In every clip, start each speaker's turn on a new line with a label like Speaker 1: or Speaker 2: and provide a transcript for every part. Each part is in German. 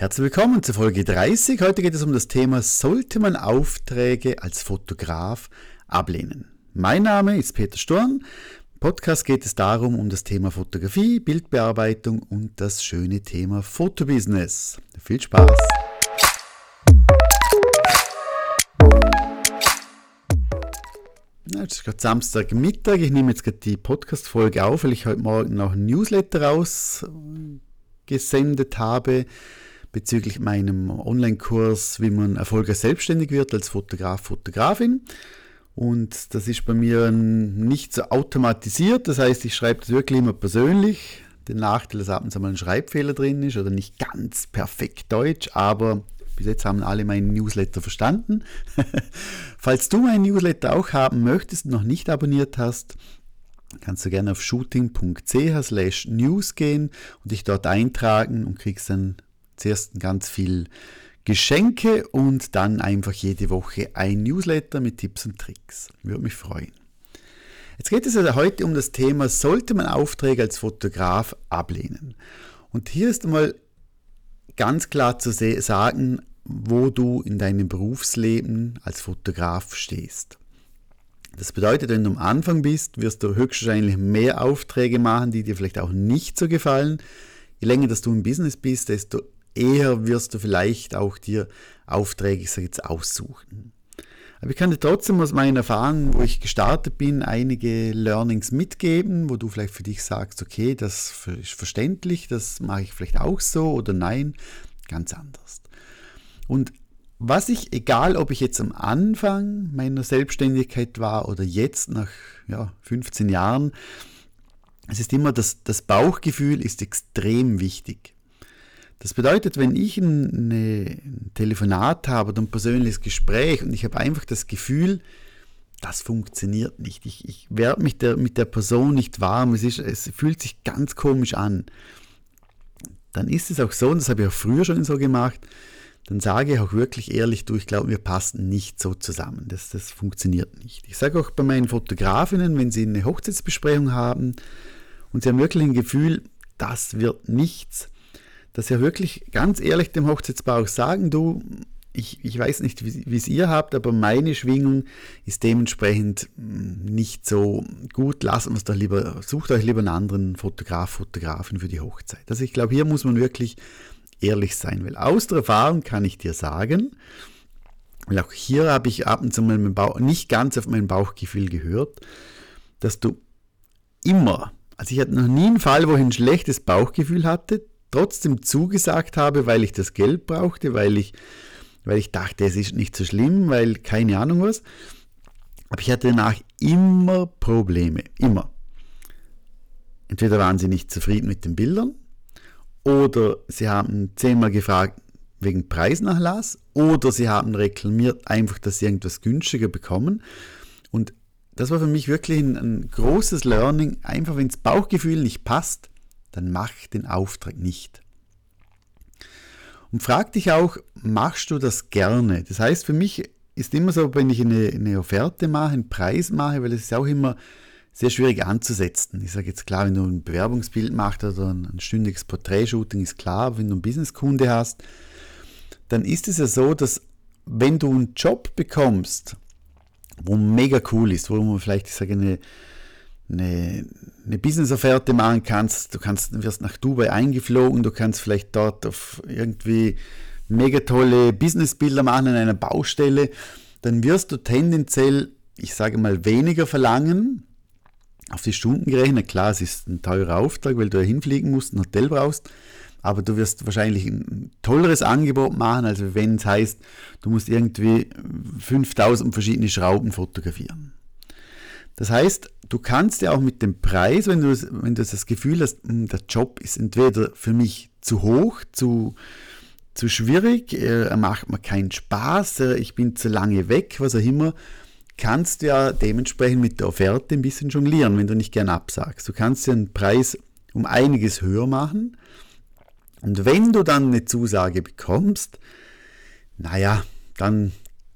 Speaker 1: Herzlich willkommen zur Folge 30. Heute geht es um das Thema, sollte man Aufträge als Fotograf ablehnen? Mein Name ist Peter Sturm. Im Podcast geht es darum, um das Thema Fotografie, Bildbearbeitung und das schöne Thema Fotobusiness. Viel Spaß! Es ist gerade Samstagmittag. Ich nehme jetzt gerade die Podcast-Folge auf, weil ich heute Morgen noch ein Newsletter rausgesendet habe bezüglich meinem Online-Kurs, wie man erfolgreich selbstständig wird als Fotograf, Fotografin. Und das ist bei mir nicht so automatisiert. Das heißt, ich schreibe das wirklich immer persönlich. Den Nachteil, dass ab und zu mal ein Schreibfehler drin ist oder nicht ganz perfekt Deutsch, aber bis jetzt haben alle meinen Newsletter verstanden. Falls du meinen Newsletter auch haben möchtest und noch nicht abonniert hast, kannst du gerne auf shooting.ch slash news gehen und dich dort eintragen und kriegst dann zuerst ganz viel Geschenke und dann einfach jede Woche ein Newsletter mit Tipps und Tricks. Würde mich freuen. Jetzt geht es also heute um das Thema, sollte man Aufträge als Fotograf ablehnen? Und hier ist einmal ganz klar zu sagen, wo du in deinem Berufsleben als Fotograf stehst. Das bedeutet, wenn du am Anfang bist, wirst du höchstwahrscheinlich mehr Aufträge machen, die dir vielleicht auch nicht so gefallen. Je länger dass du im Business bist, desto eher wirst du vielleicht auch dir Aufträge ich sage jetzt, aussuchen. Aber ich kann dir trotzdem aus meinen Erfahrungen, wo ich gestartet bin, einige Learnings mitgeben, wo du vielleicht für dich sagst, okay, das ist verständlich, das mache ich vielleicht auch so oder nein, ganz anders. Und was ich, egal ob ich jetzt am Anfang meiner Selbstständigkeit war oder jetzt nach ja, 15 Jahren, es ist immer das, das Bauchgefühl ist extrem wichtig. Das bedeutet, wenn ich ein, ein Telefonat habe oder ein persönliches Gespräch und ich habe einfach das Gefühl, das funktioniert nicht. Ich, ich werde mich der, mit der Person nicht warm. Es, ist, es fühlt sich ganz komisch an. Dann ist es auch so, und das habe ich auch früher schon so gemacht, dann sage ich auch wirklich ehrlich, du, ich glaube, wir passen nicht so zusammen. Das, das funktioniert nicht. Ich sage auch bei meinen Fotografinnen, wenn sie eine Hochzeitsbesprechung haben und sie haben wirklich ein Gefühl, das wird nichts, dass sie wirklich ganz ehrlich dem Hochzeitspaar auch sagen, du, ich, ich weiß nicht, wie es ihr habt, aber meine Schwingung ist dementsprechend hm, nicht so gut. Lasst uns doch lieber, sucht euch lieber einen anderen Fotograf, Fotografin für die Hochzeit. Also ich glaube, hier muss man wirklich ehrlich sein, weil aus der Erfahrung kann ich dir sagen, weil auch hier habe ich ab und zu mal Bauch, nicht ganz auf mein Bauchgefühl gehört, dass du immer, also ich hatte noch nie einen Fall, wo ich ein schlechtes Bauchgefühl hatte, trotzdem zugesagt habe, weil ich das Geld brauchte, weil ich, weil ich dachte, es ist nicht so schlimm, weil keine Ahnung was. Aber ich hatte danach immer Probleme, immer. Entweder waren sie nicht zufrieden mit den Bildern oder sie haben zehnmal gefragt wegen Preisnachlass oder sie haben reklamiert einfach, dass sie irgendwas günstiger bekommen. Und das war für mich wirklich ein, ein großes Learning. Einfach, wenn das Bauchgefühl nicht passt, dann mach den Auftrag nicht. Und frag dich auch, machst du das gerne? Das heißt, für mich ist immer so, wenn ich eine, eine Offerte mache, einen Preis mache, weil es ist auch immer sehr schwierig anzusetzen. Ich sage jetzt klar, wenn du ein Bewerbungsbild machst oder ein stündiges Porträtshooting, ist klar, wenn du einen Businesskunde hast, dann ist es ja so, dass wenn du einen Job bekommst, wo mega cool ist, wo man vielleicht, ich sage, eine, eine, eine Business-Offerte machen kannst. Du kannst, wirst nach Dubai eingeflogen, du kannst vielleicht dort auf irgendwie mega tolle Businessbilder machen an einer Baustelle. Dann wirst du tendenziell, ich sage mal, weniger verlangen. Auf die Stunden gerechnet, klar, es ist ein teurer Auftrag, weil du ja hinfliegen musst, ein Hotel brauchst, aber du wirst wahrscheinlich ein tolleres Angebot machen, als wenn es heißt, du musst irgendwie 5000 verschiedene Schrauben fotografieren. Das heißt, du kannst ja auch mit dem Preis, wenn du, wenn du das Gefühl hast, hm, der Job ist entweder für mich zu hoch, zu, zu schwierig, er macht mir keinen Spaß, ich bin zu lange weg, was auch immer, kannst du ja dementsprechend mit der Offerte ein bisschen jonglieren, wenn du nicht gern absagst. Du kannst den Preis um einiges höher machen. Und wenn du dann eine Zusage bekommst, naja, dann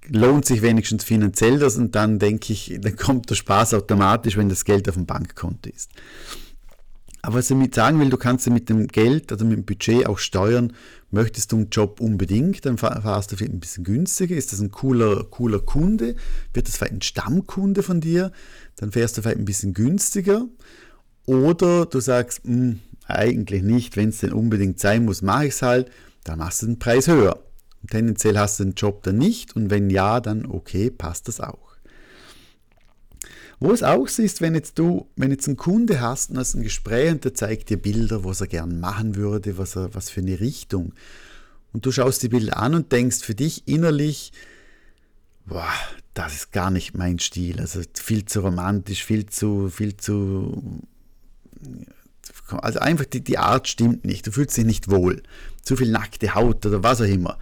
Speaker 1: lohnt sich wenigstens finanziell das und dann denke ich, dann kommt der Spaß automatisch, wenn das Geld auf dem Bankkonto ist. Aber was ich damit sagen will, du kannst mit dem Geld oder mit dem Budget auch steuern. Möchtest du einen Job unbedingt, dann fahrst du vielleicht ein bisschen günstiger. Ist das ein cooler, cooler Kunde? Wird das vielleicht ein Stammkunde von dir? Dann fährst du vielleicht ein bisschen günstiger. Oder du sagst, mh, hm, eigentlich nicht, wenn es denn unbedingt sein muss, mache ich es halt, dann machst du den Preis höher. Tendenziell hast du den Job dann nicht und wenn ja, dann okay, passt das auch. Wo es auch ist, wenn jetzt du, wenn jetzt ein Kunde hast und hast ein Gespräch und der zeigt dir Bilder, was er gern machen würde, was er, was für eine Richtung. Und du schaust die Bilder an und denkst für dich innerlich, boah, das ist gar nicht mein Stil. Also viel zu romantisch, viel zu, viel zu, also einfach die, die Art stimmt nicht. Du fühlst dich nicht wohl. Zu viel nackte Haut oder was auch immer.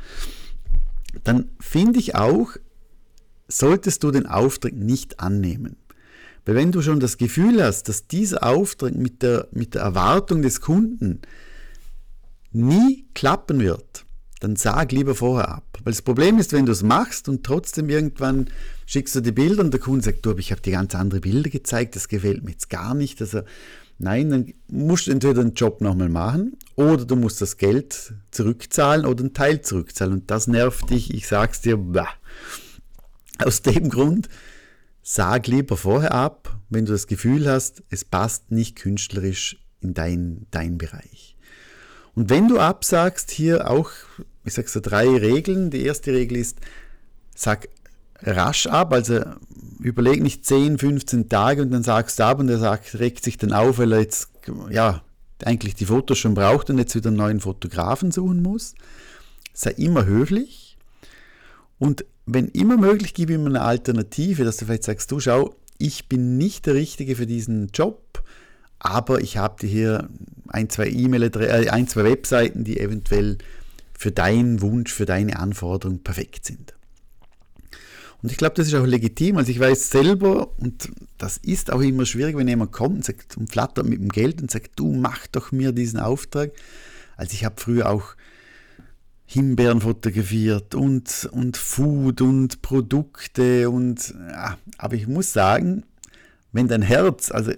Speaker 1: Dann finde ich auch, solltest du den Auftrag nicht annehmen. Weil wenn du schon das Gefühl hast, dass dieser Auftrag mit der, mit der Erwartung des Kunden nie klappen wird, dann sag lieber vorher ab. Weil das Problem ist, wenn du es machst und trotzdem irgendwann schickst du die Bilder und der Kunde sagt, du, ich habe dir ganz andere Bilder gezeigt, das gefällt mir jetzt gar nicht. Also nein, dann musst du entweder den Job nochmal machen oder du musst das Geld zurückzahlen oder einen Teil zurückzahlen. Und das nervt dich, ich sag's dir, bah. aus dem Grund Sag lieber vorher ab, wenn du das Gefühl hast, es passt nicht künstlerisch in dein, dein Bereich. Und wenn du absagst, hier auch, ich sage so drei Regeln. Die erste Regel ist, sag rasch ab, also überleg nicht 10, 15 Tage und dann sagst du ab und er sagt, regt sich dann auf, weil er jetzt, ja, eigentlich die Fotos schon braucht und jetzt wieder einen neuen Fotografen suchen muss. Sei immer höflich und wenn immer möglich, gib ihm eine Alternative, dass du vielleicht sagst, du schau, ich bin nicht der Richtige für diesen Job, aber ich habe dir hier ein, zwei E-Mail, äh, ein, zwei Webseiten, die eventuell für deinen Wunsch, für deine Anforderung perfekt sind. Und ich glaube, das ist auch legitim. Also ich weiß selber, und das ist auch immer schwierig, wenn jemand kommt und, sagt, und flattert mit dem Geld und sagt, du mach doch mir diesen Auftrag. Also ich habe früher auch Himbeeren fotografiert und, und Food und Produkte und ja, aber ich muss sagen, wenn dein Herz also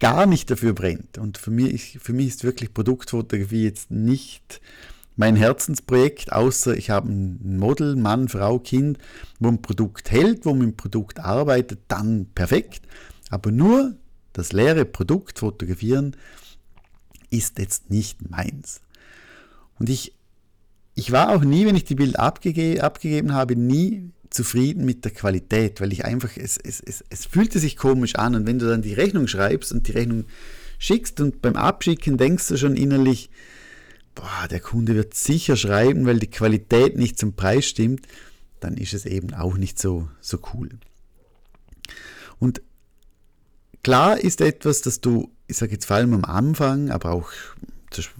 Speaker 1: gar nicht dafür brennt und für mich, für mich ist wirklich Produktfotografie jetzt nicht mein Herzensprojekt, außer ich habe ein Model, Mann, Frau, Kind, wo ein Produkt hält, wo mit dem Produkt arbeitet, dann perfekt. Aber nur das leere Produkt fotografieren ist jetzt nicht meins. Und ich ich war auch nie, wenn ich die Bilder abgege abgegeben habe, nie zufrieden mit der Qualität, weil ich einfach, es, es, es, es fühlte sich komisch an und wenn du dann die Rechnung schreibst und die Rechnung schickst und beim Abschicken denkst du schon innerlich, boah, der Kunde wird sicher schreiben, weil die Qualität nicht zum Preis stimmt, dann ist es eben auch nicht so, so cool. Und klar ist etwas, dass du, ich sage jetzt vor allem am Anfang, aber auch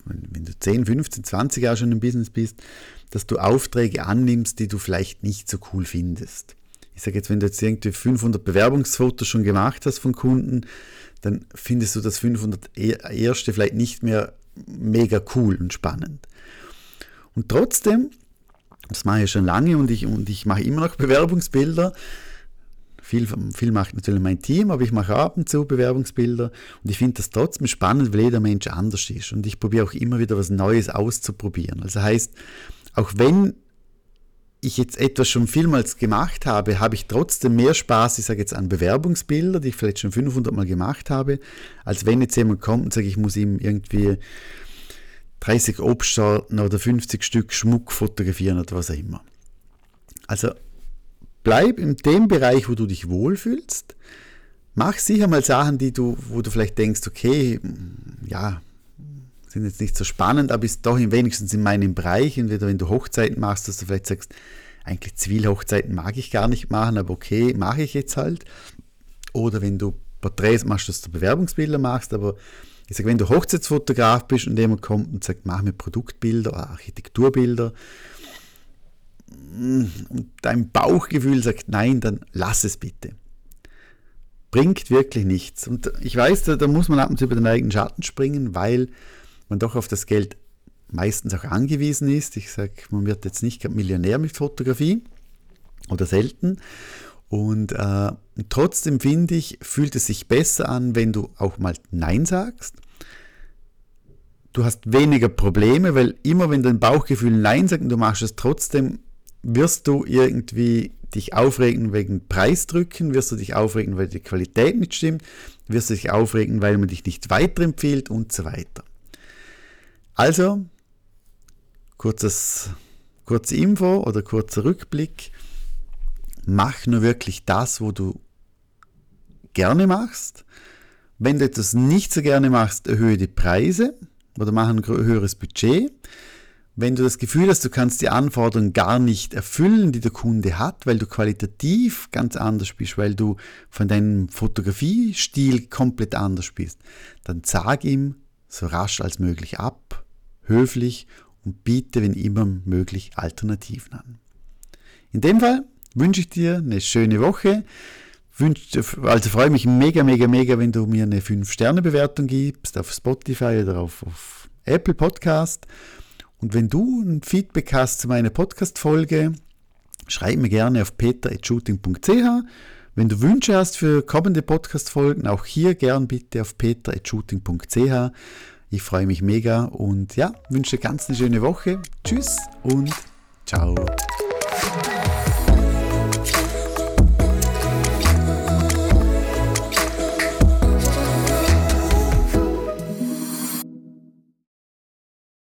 Speaker 1: wenn du 10, 15, 20 Jahre schon im Business bist, dass du Aufträge annimmst, die du vielleicht nicht so cool findest. Ich sage jetzt, wenn du jetzt irgendwie 500 Bewerbungsfotos schon gemacht hast von Kunden, dann findest du das 500 e-, erste vielleicht nicht mehr mega cool und spannend. Und trotzdem, das mache ich schon lange und ich, und ich mache immer noch Bewerbungsbilder, viel, viel macht natürlich mein Team, aber ich mache ab und zu Bewerbungsbilder und ich finde das trotzdem spannend, weil jeder Mensch anders ist und ich probiere auch immer wieder was Neues auszuprobieren. Also heißt, auch wenn ich jetzt etwas schon vielmals gemacht habe, habe ich trotzdem mehr Spaß, ich sage jetzt an Bewerbungsbilder, die ich vielleicht schon 500 Mal gemacht habe, als wenn jetzt jemand kommt und sagt, ich muss ihm irgendwie 30 Obstsorten oder 50 Stück Schmuck fotografieren oder was auch immer. Also bleib in dem Bereich, wo du dich wohlfühlst. Mach sicher mal Sachen, die du, wo du vielleicht denkst, okay, ja, sind jetzt nicht so spannend, aber ist doch wenigstens in meinem Bereich. Entweder wenn du Hochzeiten machst, dass du vielleicht sagst, eigentlich Zivilhochzeiten mag ich gar nicht machen, aber okay, mache ich jetzt halt. Oder wenn du Porträts machst, dass du Bewerbungsbilder machst, aber ich sage, wenn du Hochzeitsfotograf bist und jemand kommt und sagt, mach mir Produktbilder oder Architekturbilder, und dein Bauchgefühl sagt nein, dann lass es bitte. Bringt wirklich nichts. Und ich weiß, da, da muss man ab und zu über den eigenen Schatten springen, weil man doch auf das Geld meistens auch angewiesen ist. Ich sage, man wird jetzt nicht Millionär mit Fotografie oder selten. Und äh, trotzdem finde ich, fühlt es sich besser an, wenn du auch mal Nein sagst. du hast weniger Probleme, weil immer wenn dein Bauchgefühl Nein sagt und du machst es trotzdem, wirst du irgendwie dich aufregen wegen Preisdrücken, wirst du dich aufregen, weil die Qualität nicht stimmt, wirst du dich aufregen, weil man dich nicht weiterempfiehlt und so weiter. Also, kurzes, kurze Info oder kurzer Rückblick. Mach nur wirklich das, wo du gerne machst. Wenn du etwas nicht so gerne machst, erhöhe die Preise oder mach ein höheres Budget. Wenn du das Gefühl hast, du kannst die Anforderungen gar nicht erfüllen, die der Kunde hat, weil du qualitativ ganz anders bist, weil du von deinem Fotografiestil komplett anders bist, dann sag ihm so rasch als möglich ab, höflich und biete, wenn immer möglich, Alternativen an. In dem Fall wünsche ich dir eine schöne Woche. Also freue mich mega, mega, mega, wenn du mir eine 5-Sterne-Bewertung gibst auf Spotify oder auf, auf Apple Podcast. Und wenn du ein Feedback hast zu meiner Podcast-Folge, schreib mir gerne auf peter.shooting.ch. Wenn du Wünsche hast für kommende Podcast-Folgen, auch hier gern bitte auf peter.shooting.ch. Ich freue mich mega und ja, wünsche ganz eine schöne Woche. Tschüss und ciao.